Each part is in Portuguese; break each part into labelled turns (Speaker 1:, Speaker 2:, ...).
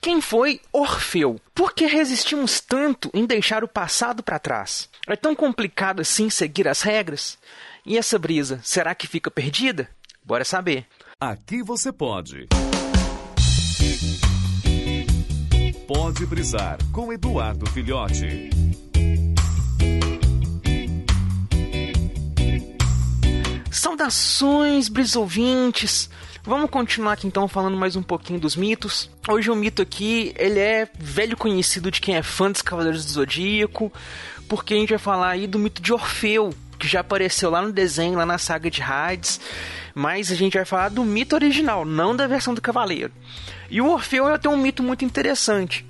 Speaker 1: Quem foi Orfeu? Por que resistimos tanto em deixar o passado para trás? É tão complicado assim seguir as regras? E essa brisa, será que fica perdida? Bora saber.
Speaker 2: Aqui você pode. Pode brisar com Eduardo Filhote.
Speaker 1: Saudações, brisouvintes! Vamos continuar aqui então falando mais um pouquinho dos mitos. Hoje o mito aqui, ele é velho conhecido de quem é fã dos Cavaleiros do Zodíaco, porque a gente vai falar aí do mito de Orfeu, que já apareceu lá no desenho, lá na saga de Hades, mas a gente vai falar do mito original, não da versão do Cavaleiro. E o Orfeu tem um mito muito interessante.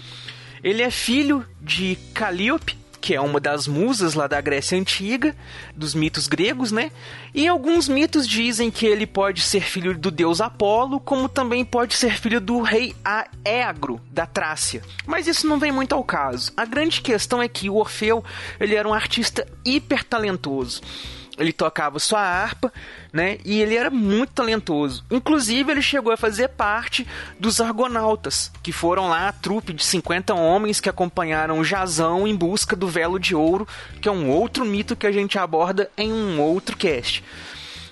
Speaker 1: Ele é filho de Calíope, que é uma das musas lá da Grécia Antiga, dos mitos gregos, né? E alguns mitos dizem que ele pode ser filho do deus Apolo, como também pode ser filho do rei Aegro, da Trácia. Mas isso não vem muito ao caso. A grande questão é que o Orfeu, ele era um artista hiper talentoso ele tocava sua harpa, né? E ele era muito talentoso. Inclusive, ele chegou a fazer parte dos Argonautas, que foram lá a trupe de 50 homens que acompanharam o Jazão em busca do Velo de Ouro, que é um outro mito que a gente aborda em um outro cast.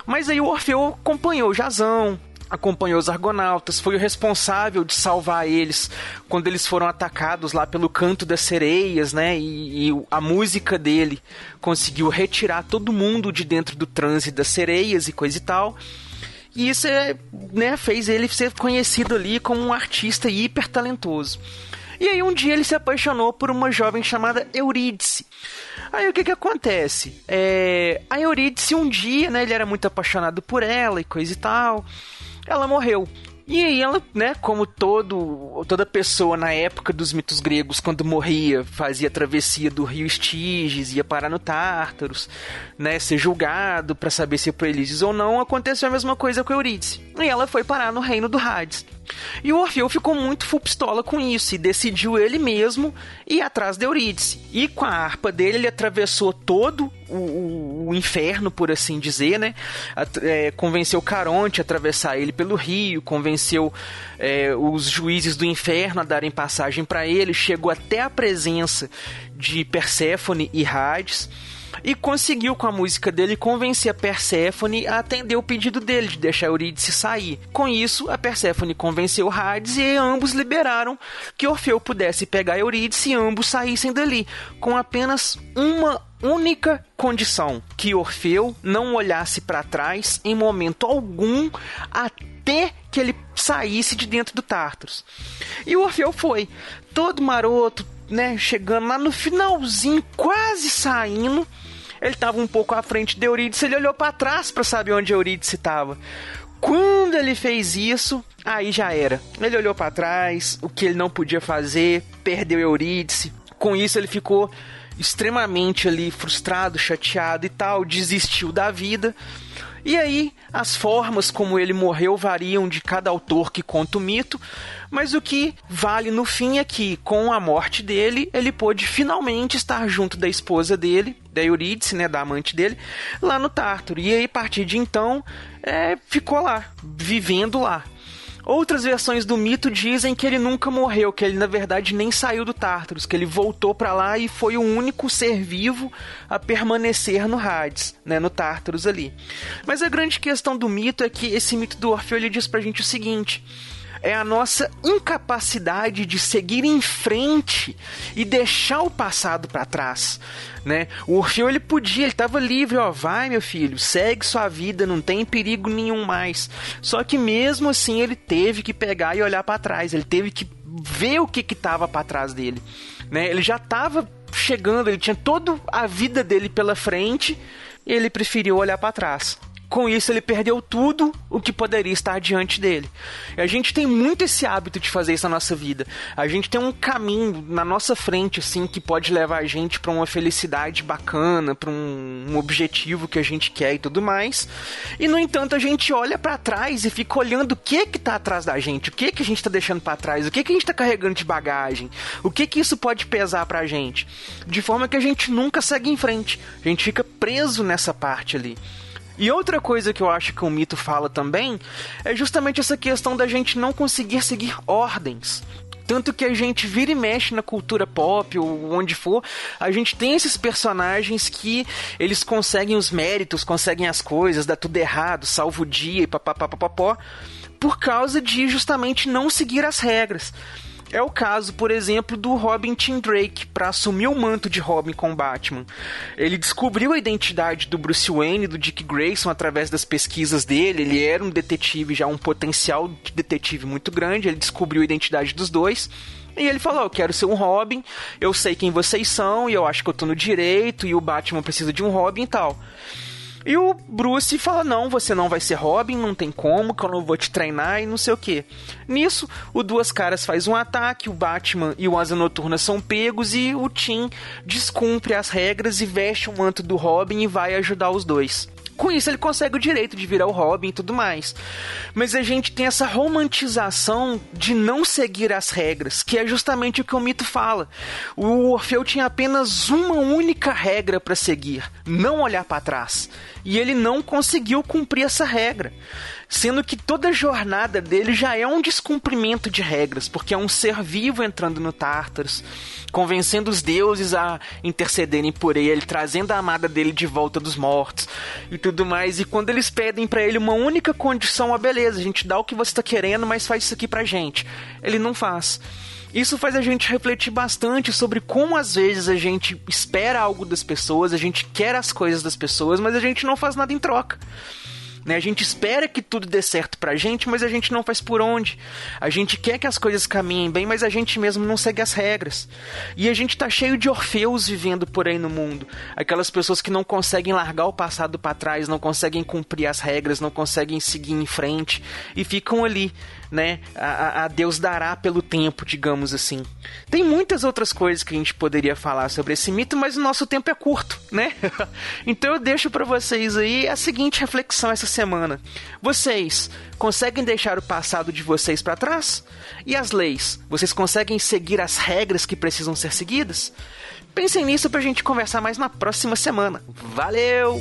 Speaker 1: Mas aí o Orfeu acompanhou o Jazão, acompanhou os argonautas, foi o responsável de salvar eles quando eles foram atacados lá pelo canto das sereias, né? E, e, a música dele conseguiu retirar todo mundo de dentro do transe das sereias e coisa e tal. E isso é, né, fez ele ser conhecido ali como um artista hiper talentoso. E aí um dia ele se apaixonou por uma jovem chamada Eurídice. Aí o que que acontece? É, a Eurídice um dia, né, ele era muito apaixonado por ela e coisa e tal ela morreu. E aí ela, né, como todo, toda pessoa na época dos mitos gregos, quando morria, fazia a travessia do rio Estiges, ia parar no Tártaros, né, ser julgado para saber se é Proelíses ou não, aconteceu a mesma coisa com Eurídice. E ela foi parar no reino do Hades. E o Orfeu ficou muito full pistola com isso e decidiu ele mesmo ir atrás de Eurídice. E com a harpa dele, ele atravessou todo o, o, o inferno, por assim dizer, né? É, convenceu Caronte a atravessar ele pelo rio, convenceu é, os juízes do inferno a darem passagem para ele, chegou até a presença de Perséfone e Hades e conseguiu com a música dele convencer a Perséfone a atender o pedido dele de deixar Eurídice sair. Com isso, a Perséfone convenceu Hades e ambos liberaram que Orfeu pudesse pegar Eurídice e ambos saíssem dali, com apenas uma única condição: que Orfeu não olhasse para trás em momento algum até que ele saísse de dentro do Tartarus. E o Orfeu foi, todo maroto, né, chegando lá no finalzinho, quase saindo, ele estava um pouco à frente de Eurídice, ele olhou para trás para saber onde Eurídice estava. Quando ele fez isso, aí já era. Ele olhou para trás, o que ele não podia fazer, perdeu Eurídice. Com isso ele ficou extremamente ali frustrado, chateado e tal, desistiu da vida. E aí, as formas como ele morreu variam de cada autor que conta o mito, mas o que vale no fim é que, com a morte dele, ele pôde finalmente estar junto da esposa dele, da Eurídice, né, da amante dele, lá no Tártaro. E aí, a partir de então, é, ficou lá, vivendo lá. Outras versões do mito dizem que ele nunca morreu, que ele na verdade nem saiu do Tártaros, que ele voltou para lá e foi o único ser vivo a permanecer no Hades, né, no Tártaros ali. Mas a grande questão do mito é que esse mito do Orfeu ele diz pra gente o seguinte: é a nossa incapacidade de seguir em frente e deixar o passado para trás. Né? O Orfeu ele podia, ele estava livre, ó, vai meu filho, segue sua vida, não tem perigo nenhum mais. Só que mesmo assim ele teve que pegar e olhar para trás, ele teve que ver o que que estava para trás dele, né? Ele já estava chegando, ele tinha toda a vida dele pela frente, e ele preferiu olhar para trás. Com isso, ele perdeu tudo o que poderia estar diante dele. E a gente tem muito esse hábito de fazer isso na nossa vida. A gente tem um caminho na nossa frente, assim, que pode levar a gente para uma felicidade bacana, para um, um, objetivo que a gente quer e tudo mais. E, no entanto, a gente olha para trás e fica olhando o que que tá atrás da gente, o que que a gente tá deixando para trás, o que que a gente tá carregando de bagagem, o que que isso pode pesar pra gente. De forma que a gente nunca segue em frente. A gente fica preso nessa parte ali. E outra coisa que eu acho que o mito fala também é justamente essa questão da gente não conseguir seguir ordens. Tanto que a gente vira e mexe na cultura pop ou onde for, a gente tem esses personagens que eles conseguem os méritos, conseguem as coisas, dá tudo errado, salva o dia e papapá, por causa de justamente não seguir as regras. É o caso, por exemplo, do Robin Tim Drake para assumir o manto de Robin com Batman. Ele descobriu a identidade do Bruce Wayne e do Dick Grayson através das pesquisas dele. Ele era um detetive, já um potencial de detetive muito grande. Ele descobriu a identidade dos dois. E ele falou: Eu quero ser um Robin, eu sei quem vocês são, e eu acho que eu tô no direito, e o Batman precisa de um Robin e tal. E o Bruce fala: Não, você não vai ser Robin, não tem como, que eu não vou te treinar e não sei o que. Nisso, o Duas Caras faz um ataque, o Batman e o Asa Noturna são pegos e o Tim descumpre as regras e veste o manto do Robin e vai ajudar os dois. Com isso, ele consegue o direito de virar o Robin e tudo mais. Mas a gente tem essa romantização de não seguir as regras, que é justamente o que o mito fala. O Orfeu tinha apenas uma única regra para seguir: não olhar para trás. E ele não conseguiu cumprir essa regra sendo que toda a jornada dele já é um descumprimento de regras, porque é um ser vivo entrando no Tartarus, convencendo os deuses a intercederem por ele, trazendo a amada dele de volta dos mortos e tudo mais. E quando eles pedem para ele uma única condição, a beleza, a gente dá o que você está querendo, mas faz isso aqui pra gente. Ele não faz. Isso faz a gente refletir bastante sobre como às vezes a gente espera algo das pessoas, a gente quer as coisas das pessoas, mas a gente não faz nada em troca. Né? A gente espera que tudo dê certo pra gente, mas a gente não faz por onde. A gente quer que as coisas caminhem bem, mas a gente mesmo não segue as regras. E a gente tá cheio de orfeus vivendo por aí no mundo. Aquelas pessoas que não conseguem largar o passado para trás, não conseguem cumprir as regras, não conseguem seguir em frente e ficam ali né? A, a, Deus dará pelo tempo, digamos assim. Tem muitas outras coisas que a gente poderia falar sobre esse mito, mas o nosso tempo é curto, né? então eu deixo para vocês aí a seguinte reflexão essa semana. Vocês conseguem deixar o passado de vocês para trás? E as leis? Vocês conseguem seguir as regras que precisam ser seguidas? Pensem nisso pra gente conversar mais na próxima semana. Valeu!